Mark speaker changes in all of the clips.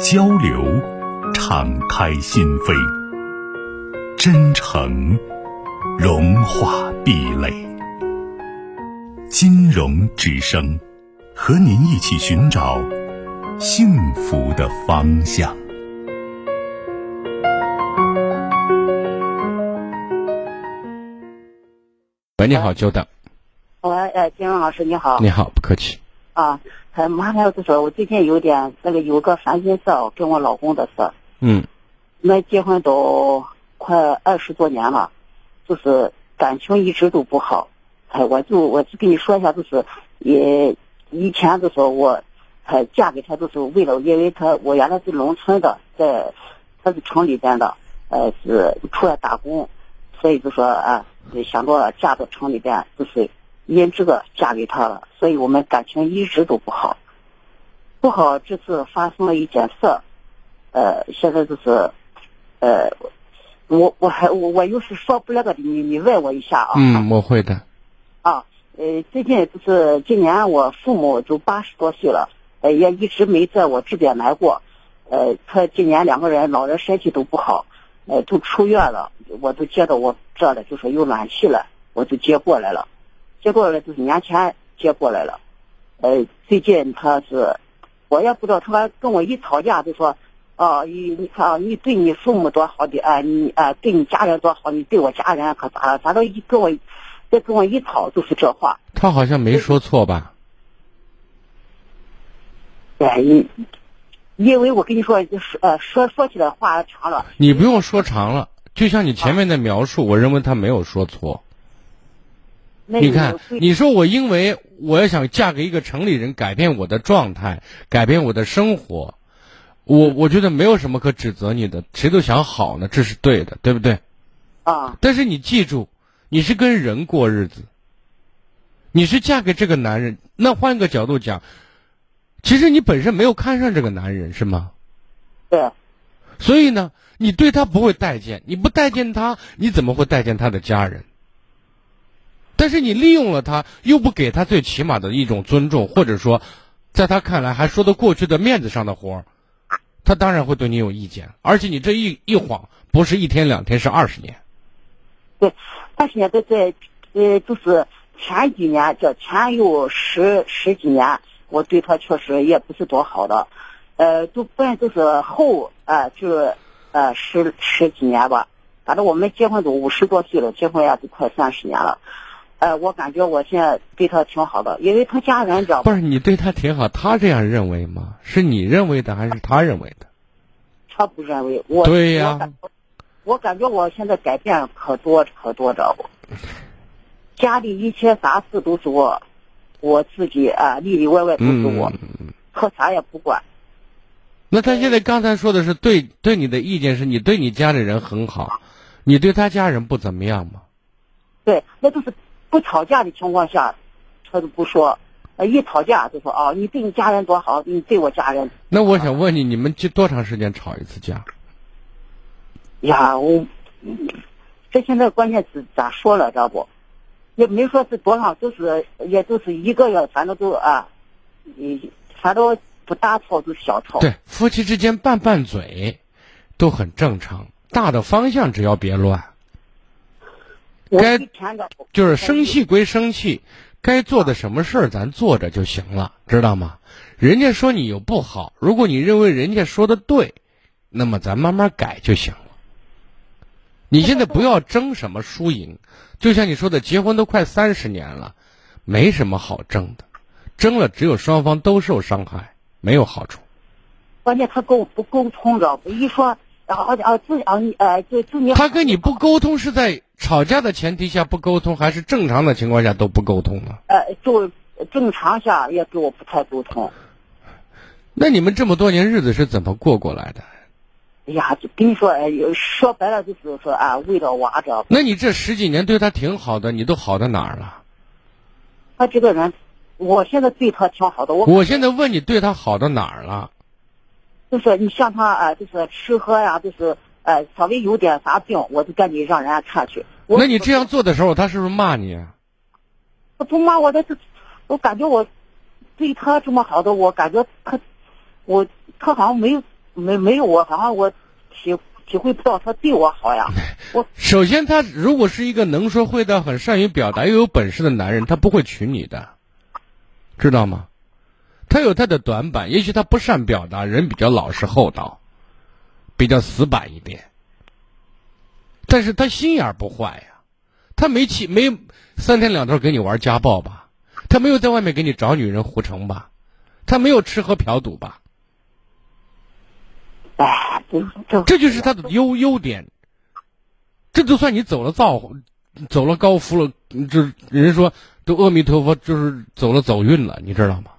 Speaker 1: 交流，敞开心扉；真诚，融化壁垒。金融之声，和您一起寻找幸福的方向。
Speaker 2: 喂，你好，久等。
Speaker 3: 喂，呃，金融老师你好。
Speaker 2: 你好，不客气。
Speaker 3: 啊。还麻烦就是说，我最近有点那个有个烦心事儿，跟我老公的事。
Speaker 2: 嗯。
Speaker 3: 我们结婚都快二十多年了，就是感情一直都不好。哎，我就我就跟你说一下，就是也以前就是我，哎，嫁给他就是为了，因为他我原来是农村的，在他是城里边的，呃，是出来打工，所以就说啊，想着嫁到城里边就是。因这个嫁给他了，所以我们感情一直都不好，不好。这次发生了一件事，呃，现在就是，呃，我我还我我又是说不那个的，你你问我一下啊。
Speaker 2: 嗯，我会的。
Speaker 3: 啊，呃，最近就是今年我父母都八十多岁了，呃，也一直没在我这边来过，呃，他今年两个人老人身体都不好，呃，都出院了，我都接到我这了，就说有暖气了，我就接过来了。接过来就是年前接过来了，呃，最近他是，我也不知道，他跟我一吵架就说，哦，你你看啊，你对你父母多好的，啊，你啊对你家人多好，你对我家人可咋了？反正一跟我，再跟我一吵就是这话。
Speaker 2: 他好像没说错吧？
Speaker 3: 对，因因为我跟你说，就是呃，说说起来话长了。
Speaker 2: 你不用说长了，就像你前面的描述，我认为他没有说错。你看，你说我因为我要想嫁给一个城里人，改变我的状态，改变我的生活，我我觉得没有什么可指责你的，谁都想好呢，这是对的，对不对？
Speaker 3: 啊。
Speaker 2: 但是你记住，你是跟人过日子，你是嫁给这个男人，那换个角度讲，其实你本身没有看上这个男人，是吗？
Speaker 3: 对。
Speaker 2: 所以呢，你对他不会待见，你不待见他，你怎么会待见他的家人？但是你利用了他，又不给他最起码的一种尊重，或者说，在他看来还说得过去的面子上的活儿，他当然会对你有意见。而且你这一一晃，不是一天两天，是二十年。
Speaker 3: 对，他现在在呃，就是前几年，叫前有十十几年，我对他确实也不是多好的，呃，都本就是后啊，就呃十十几年吧。反正我们结婚都五十多岁了，结婚也都快三十年了。呃，我感觉我现在对他挺好的，因为他家人知道
Speaker 2: 不是你对他挺好，他这样认为吗？是你认为的还是他认为的？
Speaker 3: 他不认为。我
Speaker 2: 对呀。
Speaker 3: 我感觉我现在改变可多可多，知道不？家里一切啥事都是我，我自己啊，里里外外都是我，他啥也不管。
Speaker 2: 那他现在刚才说的是对对你的意见是你对你家里人很好，你对他家人不怎么样吗？
Speaker 3: 对，那都是。不吵架的情况下，他都不说；呃，一吵架就说啊，你对你家人多好，你对我家人。
Speaker 2: 那我想问你，你们这多长时间吵一次架？
Speaker 3: 呀，我这现在关键是咋说了，知道不？也没说是多长，就是也就是一个月，反正都啊，你反正不大吵就小吵。
Speaker 2: 对，夫妻之间拌拌嘴都很正常，大的方向只要别乱。该就是生气归生气，该做的什么事儿咱做着就行了，知道吗？人家说你有不好，如果你认为人家说的对，那么咱慢慢改就行了。你现在不要争什么输赢，就像你说的，结婚都快三十年了，没什么好争的，争了只有双方都受伤害，没有好处。
Speaker 3: 关键他沟不沟通着，一说。然后啊自啊你呃就祝你
Speaker 2: 他跟你不沟通是在吵架的前提下不沟通，还是正常的情况下都不沟通呢？
Speaker 3: 呃，就正常下也跟我不太沟通。
Speaker 2: 那你们这么多年日子是怎么过过来的？
Speaker 3: 哎呀，就跟你说，哎，说白了就是说啊，为了娃着。
Speaker 2: 那你这十几年对他挺好的，你都好到哪儿了？
Speaker 3: 他这个人，我现在对他挺好的。我
Speaker 2: 我现在问你，对他好到哪儿了？
Speaker 3: 就是你像他啊，就是吃喝呀，就是呃，稍微有点啥病，我就赶紧让人家看去。
Speaker 2: 那你这样做的时候，他是不是骂你？
Speaker 3: 他不骂我，他是，我感觉我对他这么好的，我感觉他，我他好像没有。没没有我，好像我体体会不到他对我好呀。我
Speaker 2: 首先，他如果是一个能说会道、很善于表达又有本事的男人，他不会娶你的，知道吗？他有他的短板，也许他不善表达，人比较老实厚道，比较死板一点。但是他心眼不坏呀，他没气没三天两头给你玩家暴吧？他没有在外面给你找女人胡成吧？他没有吃喝嫖赌吧？
Speaker 3: 哎，这
Speaker 2: 这就是他的优优点。这就算你走了造，走了高福了，就人说都阿弥陀佛，就是走了走运了，你知道吗？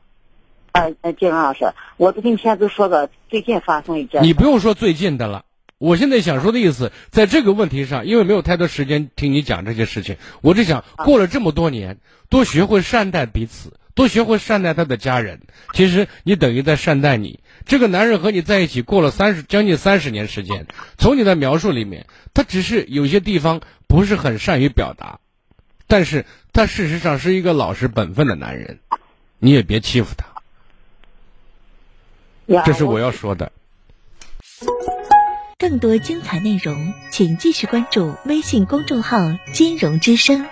Speaker 3: 哎哎，金荣老师，我跟你现在说个最近发生一件。
Speaker 2: 你不用说最近的了，我现在想说的意思，在这个问题上，因为没有太多时间听你讲这些事情，我只想过了这么多年，多学会善待彼此。多学会善待他的家人，其实你等于在善待你这个男人和你在一起过了三十将近三十年时间。从你的描述里面，他只是有些地方不是很善于表达，但是他事实上是一个老实本分的男人，你也别欺负他。这是我要说的。
Speaker 4: 更多精彩内容，请继续关注微信公众号“金融之声”。